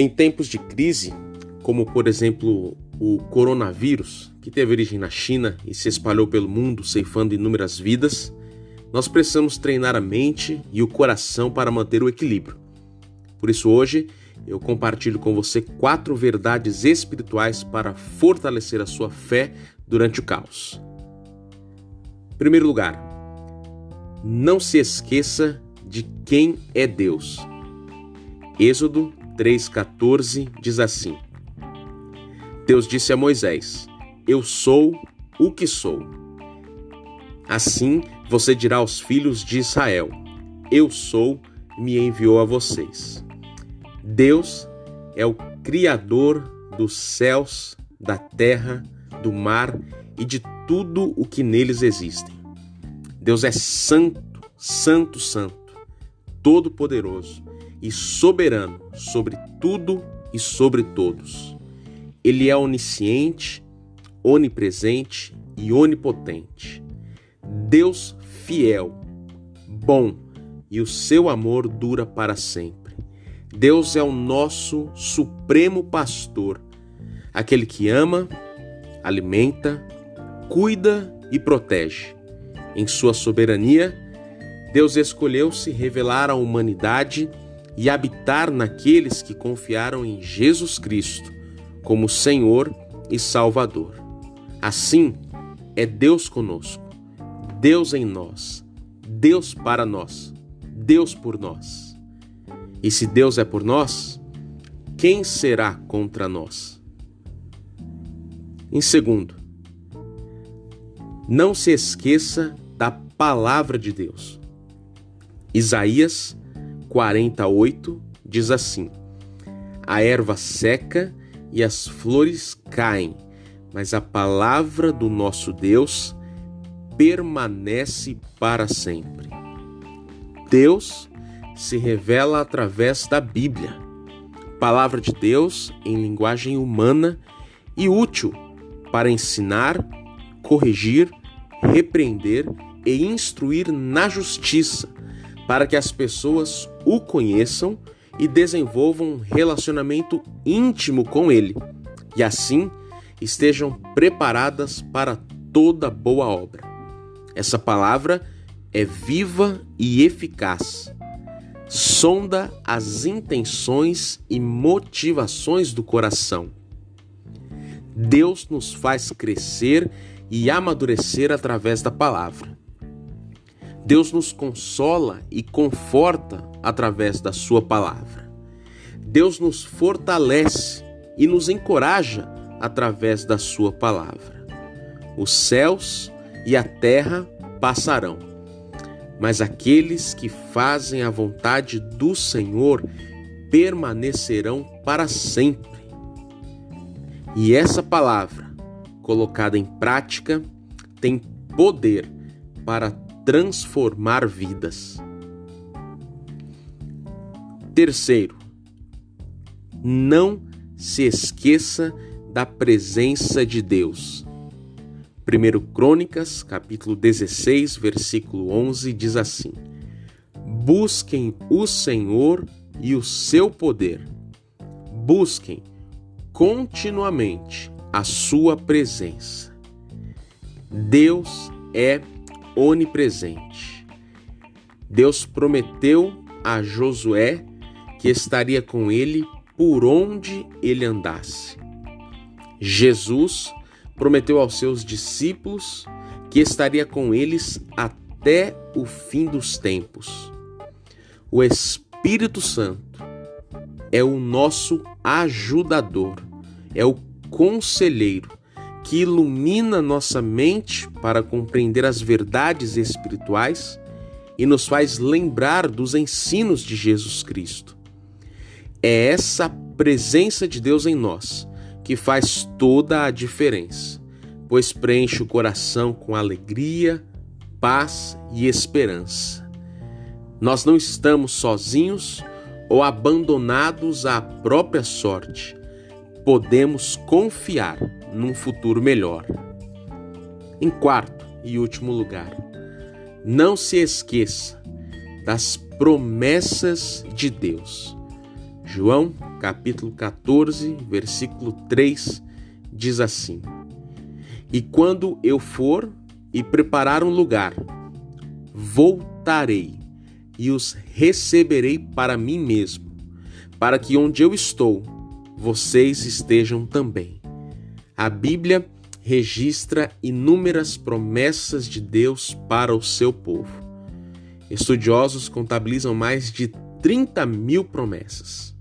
Em tempos de crise, como por exemplo o coronavírus, que teve origem na China e se espalhou pelo mundo, ceifando inúmeras vidas, nós precisamos treinar a mente e o coração para manter o equilíbrio. Por isso, hoje, eu compartilho com você quatro verdades espirituais para fortalecer a sua fé durante o caos. Em primeiro lugar, não se esqueça de quem é Deus. Êxodo 3,14 diz assim: Deus disse a Moisés: Eu sou o que sou. Assim você dirá aos filhos de Israel: Eu sou, me enviou a vocês. Deus é o Criador dos céus, da terra, do mar e de tudo o que neles existem. Deus é santo, santo, santo, todo-poderoso e soberano sobre tudo e sobre todos. Ele é onisciente, onipresente e onipotente. Deus fiel, bom e o seu amor dura para sempre. Deus é o nosso supremo pastor, aquele que ama, alimenta, cuida e protege. Em sua soberania, Deus escolheu se revelar à humanidade e habitar naqueles que confiaram em Jesus Cristo como Senhor e Salvador. Assim, é Deus conosco, Deus em nós, Deus para nós, Deus por nós. E se Deus é por nós, quem será contra nós? Em segundo, não se esqueça da palavra de Deus. Isaías 48 diz assim: A erva seca e as flores caem, mas a palavra do nosso Deus permanece para sempre. Deus se revela através da Bíblia, palavra de Deus em linguagem humana e útil para ensinar, corrigir, repreender e instruir na justiça, para que as pessoas o conheçam e desenvolvam um relacionamento íntimo com Ele, e assim estejam preparadas para toda boa obra. Essa palavra é viva e eficaz. Sonda as intenções e motivações do coração. Deus nos faz crescer e amadurecer através da palavra. Deus nos consola e conforta através da Sua palavra. Deus nos fortalece e nos encoraja através da Sua palavra. Os céus e a terra passarão, mas aqueles que fazem a vontade do Senhor permanecerão para sempre. E essa palavra, colocada em prática, tem poder para transformar vidas. Terceiro, não se esqueça da presença de Deus. 1 Crônicas, capítulo 16, versículo 11 diz assim: Busquem o Senhor e o seu poder. Busquem continuamente a sua presença. Deus é onipresente. Deus prometeu a Josué que estaria com ele por onde ele andasse. Jesus prometeu aos seus discípulos que estaria com eles até o fim dos tempos. O Espírito Santo é o nosso ajudador, é o conselheiro que ilumina nossa mente para compreender as verdades espirituais e nos faz lembrar dos ensinos de Jesus Cristo. É essa presença de Deus em nós que faz toda a diferença, pois preenche o coração com alegria, paz e esperança. Nós não estamos sozinhos ou abandonados à própria sorte. Podemos confiar num futuro melhor. Em quarto e último lugar, não se esqueça das promessas de Deus. João capítulo 14, versículo 3, diz assim: E quando eu for e preparar um lugar, voltarei e os receberei para mim mesmo, para que onde eu estou, vocês estejam também. A Bíblia registra inúmeras promessas de Deus para o seu povo. Estudiosos contabilizam mais de 30 mil promessas.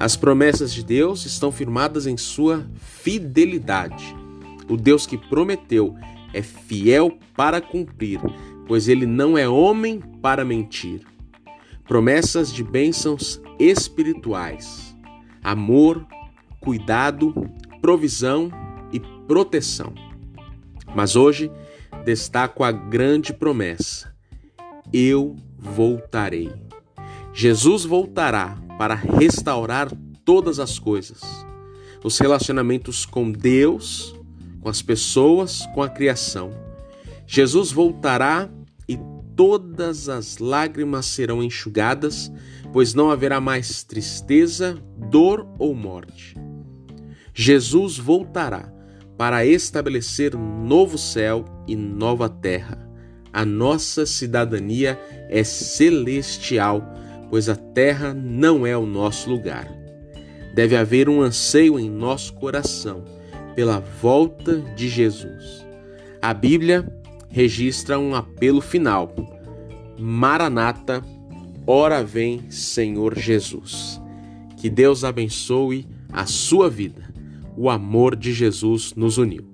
As promessas de Deus estão firmadas em sua fidelidade. O Deus que prometeu é fiel para cumprir, pois ele não é homem para mentir. Promessas de bênçãos espirituais, amor, cuidado, provisão e proteção. Mas hoje destaco a grande promessa: eu voltarei. Jesus voltará para restaurar todas as coisas. Os relacionamentos com Deus, com as pessoas, com a criação. Jesus voltará e todas as lágrimas serão enxugadas, pois não haverá mais tristeza, dor ou morte. Jesus voltará para estabelecer novo céu e nova terra. A nossa cidadania é celestial, pois a terra não é o nosso lugar. Deve haver um anseio em nosso coração pela volta de Jesus. A Bíblia registra um apelo final: Maranata, ora vem, Senhor Jesus. Que Deus abençoe a sua vida. O amor de Jesus nos uniu.